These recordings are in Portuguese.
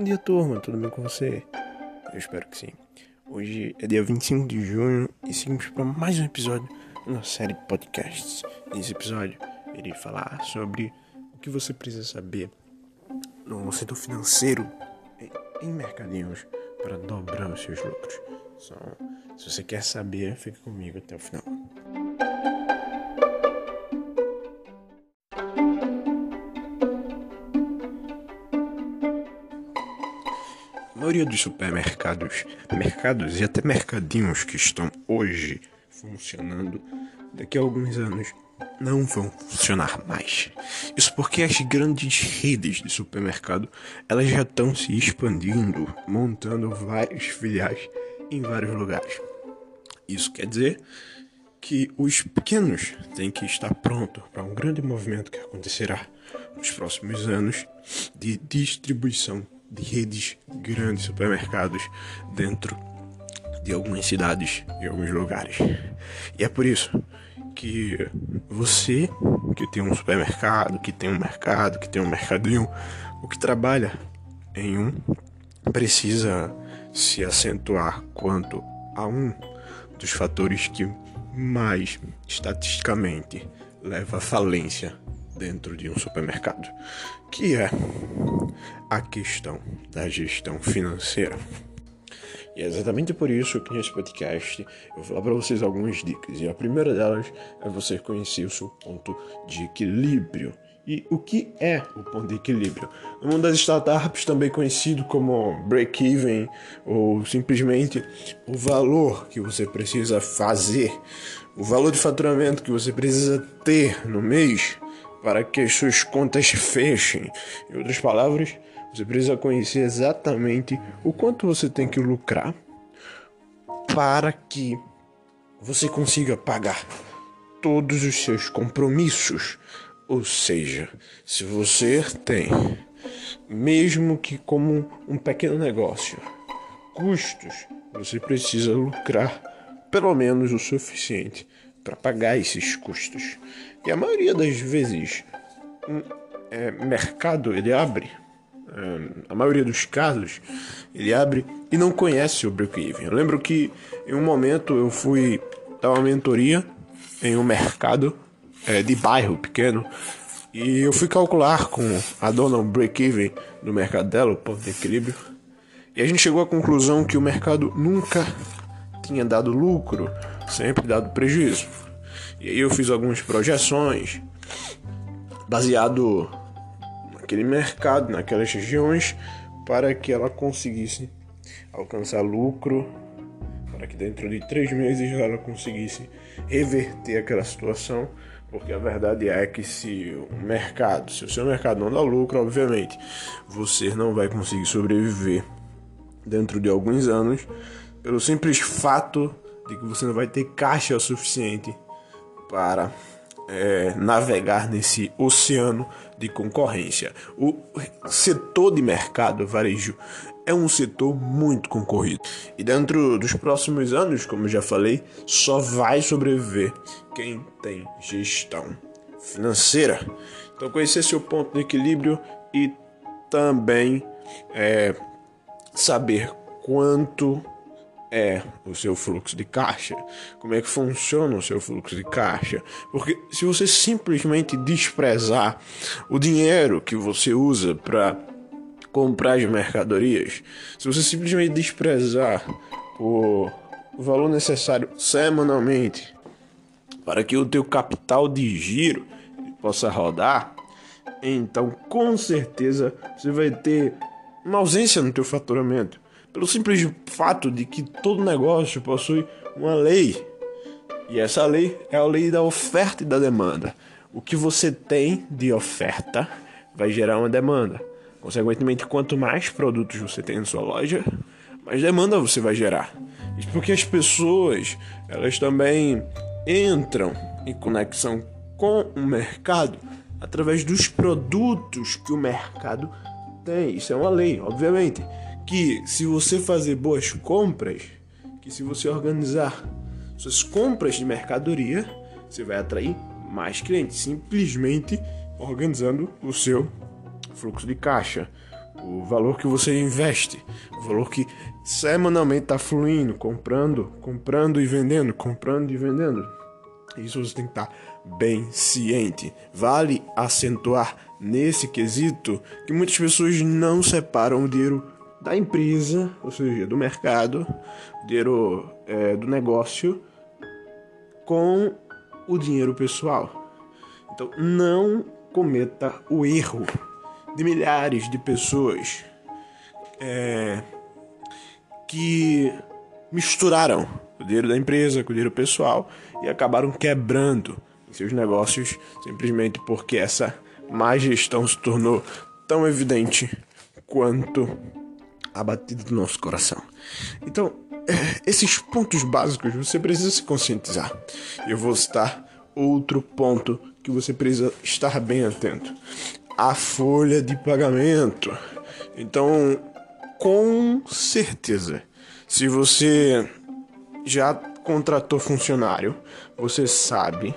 Bom dia, turma, tudo bem com você? Eu espero que sim. Hoje é dia 25 de junho e seguimos para mais um episódio na série de podcasts. Nesse episódio, irei falar sobre o que você precisa saber no setor financeiro em mercadinhos para dobrar os seus lucros. Então, se você quer saber, fique comigo até o final. Maioria dos supermercados, mercados e até mercadinhos que estão hoje funcionando, daqui a alguns anos não vão funcionar mais. Isso porque as grandes redes de supermercado, elas já estão se expandindo, montando vários filiais em vários lugares. Isso quer dizer que os pequenos têm que estar prontos para um grande movimento que acontecerá nos próximos anos de distribuição de redes grandes supermercados dentro de algumas cidades e alguns lugares. E é por isso que você que tem um supermercado, que tem um mercado, que tem um mercadinho, o que trabalha em um precisa se acentuar quanto a um dos fatores que mais estatisticamente leva à falência dentro de um supermercado, que é a questão da gestão financeira. E é exatamente por isso que nesse podcast eu vou falar para vocês algumas dicas. E a primeira delas é você conhecer o seu ponto de equilíbrio. E o que é o ponto de equilíbrio? No mundo das startups, também conhecido como break-even, ou simplesmente o valor que você precisa fazer, o valor de faturamento que você precisa ter no mês para que as suas contas fechem. Em outras palavras, você precisa conhecer exatamente o quanto você tem que lucrar para que você consiga pagar todos os seus compromissos. Ou seja, se você tem, mesmo que como um pequeno negócio, custos, você precisa lucrar pelo menos o suficiente para pagar esses custos. E a maioria das vezes, um é, mercado ele abre, é, a maioria dos casos, ele abre e não conhece o break-even. Eu lembro que em um momento eu fui dar uma mentoria em um mercado é, de bairro pequeno e eu fui calcular com a dona o break-even do mercado dela, o ponto de equilíbrio. E a gente chegou à conclusão que o mercado nunca tinha dado lucro, sempre dado prejuízo. E aí eu fiz algumas projeções baseado naquele mercado, naquelas regiões, para que ela conseguisse alcançar lucro, para que dentro de três meses ela conseguisse reverter aquela situação, porque a verdade é que se o mercado, se o seu mercado não dá lucro, obviamente, você não vai conseguir sobreviver dentro de alguns anos, pelo simples fato de que você não vai ter caixa o suficiente para é, navegar nesse oceano de concorrência. O setor de mercado varejo é um setor muito concorrido e dentro dos próximos anos, como já falei, só vai sobreviver quem tem gestão financeira. Então, conhecer seu ponto de equilíbrio e também é, saber quanto é o seu fluxo de caixa, como é que funciona o seu fluxo de caixa. Porque se você simplesmente desprezar o dinheiro que você usa para comprar as mercadorias, se você simplesmente desprezar o valor necessário semanalmente para que o teu capital de giro possa rodar, então com certeza você vai ter uma ausência no teu faturamento pelo simples fato de que todo negócio possui uma lei. E essa lei é a lei da oferta e da demanda. O que você tem de oferta vai gerar uma demanda. Consequentemente, quanto mais produtos você tem na sua loja, mais demanda você vai gerar. Isso porque as pessoas, elas também entram em conexão com o mercado através dos produtos que o mercado tem. Isso é uma lei, obviamente que se você fazer boas compras, que se você organizar suas compras de mercadoria, você vai atrair mais clientes, simplesmente organizando o seu fluxo de caixa. o valor que você investe, o valor que semanalmente está fluindo, comprando, comprando e vendendo, comprando e vendendo. Isso você tem que estar tá bem ciente. Vale acentuar nesse quesito que muitas pessoas não separam o dinheiro da empresa, ou seja, do mercado, dinheiro é, do negócio, com o dinheiro pessoal. Então, não cometa o erro de milhares de pessoas é, que misturaram o dinheiro da empresa com o dinheiro pessoal e acabaram quebrando seus negócios simplesmente porque essa má gestão se tornou tão evidente quanto a batida do nosso coração. Então, é, esses pontos básicos você precisa se conscientizar. Eu vou citar outro ponto que você precisa estar bem atento: a folha de pagamento. Então, com certeza, se você já contratou funcionário, você sabe,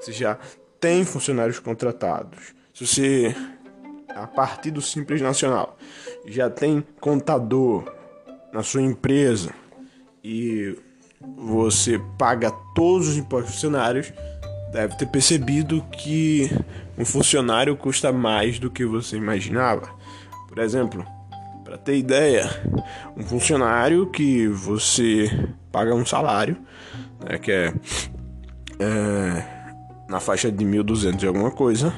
se já tem funcionários contratados, se você a partir do Simples Nacional já tem contador na sua empresa e você paga todos os impostos funcionários, deve ter percebido que um funcionário custa mais do que você imaginava. Por exemplo, para ter ideia, um funcionário que você paga um salário, né, que é, é na faixa de 1.200 e alguma coisa,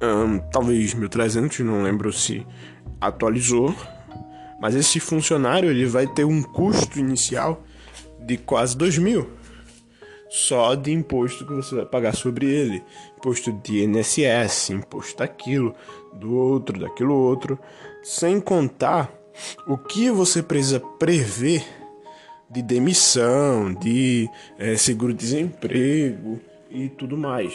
um, talvez 1.300, não lembro se atualizou, mas esse funcionário ele vai ter um custo inicial de quase 2 mil só de imposto que você vai pagar sobre ele, imposto de INSS, imposto daquilo, do outro, daquilo outro, sem contar o que você precisa prever de demissão, de é, seguro-desemprego e tudo mais.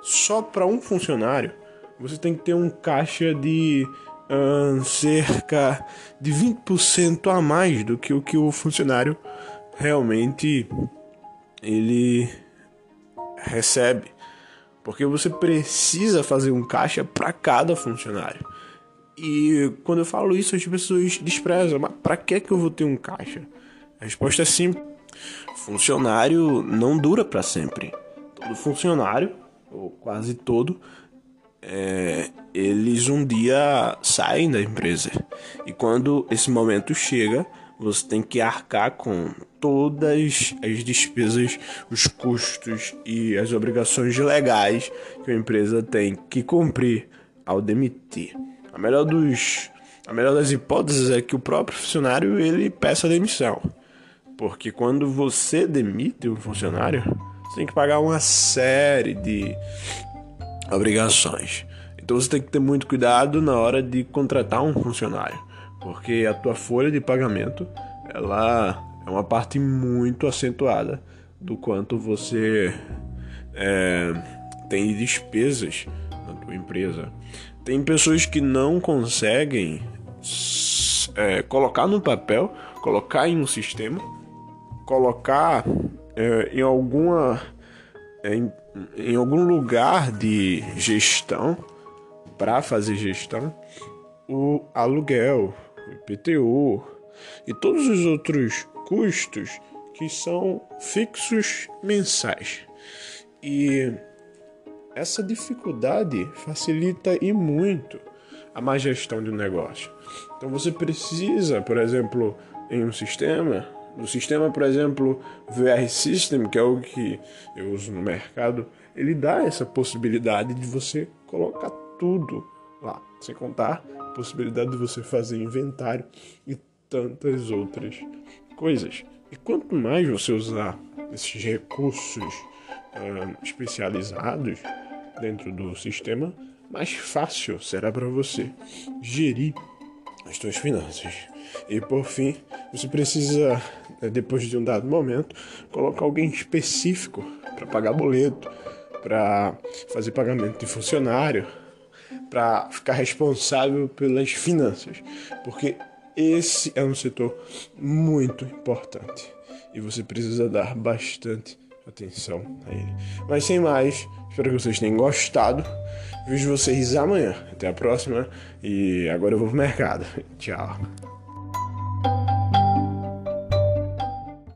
Só para um funcionário, você tem que ter um caixa de hum, cerca de 20% a mais do que o que o funcionário realmente ele recebe. Porque você precisa fazer um caixa para cada funcionário. E quando eu falo isso, as pessoas desprezam. Mas para que, que eu vou ter um caixa? A resposta é simples. Funcionário não dura para sempre. Todo funcionário, ou quase todo, é, eles um dia saem da empresa. E quando esse momento chega, você tem que arcar com todas as despesas, os custos e as obrigações legais que a empresa tem que cumprir ao demitir. A melhor dos a melhor das hipóteses é que o próprio funcionário ele peça demissão. Porque quando você demite um funcionário, você tem que pagar uma série de obrigações. Então você tem que ter muito cuidado na hora de contratar um funcionário, porque a tua folha de pagamento ela é uma parte muito acentuada do quanto você é, tem de despesas na tua empresa. Tem pessoas que não conseguem é, colocar no papel, colocar em um sistema, colocar é, em alguma em, em algum lugar de gestão para fazer gestão o aluguel, o IPTU e todos os outros custos que são fixos mensais. E essa dificuldade facilita e muito a má gestão de um negócio. Então você precisa, por exemplo, em um sistema, no sistema, por exemplo, VR System, que é o que eu uso no mercado, ele dá essa possibilidade de você colocar tudo lá, sem contar a possibilidade de você fazer inventário e tantas outras coisas. E quanto mais você usar esses recursos uh, especializados dentro do sistema, mais fácil será para você gerir as suas finanças. E por fim, você precisa, né, depois de um dado momento, colocar alguém específico para pagar boleto, para fazer pagamento de funcionário, para ficar responsável pelas finanças, porque esse é um setor muito importante e você precisa dar bastante atenção a ele. Mas sem mais, espero que vocês tenham gostado. Vejo vocês amanhã. Até a próxima. E agora eu vou pro mercado. Tchau.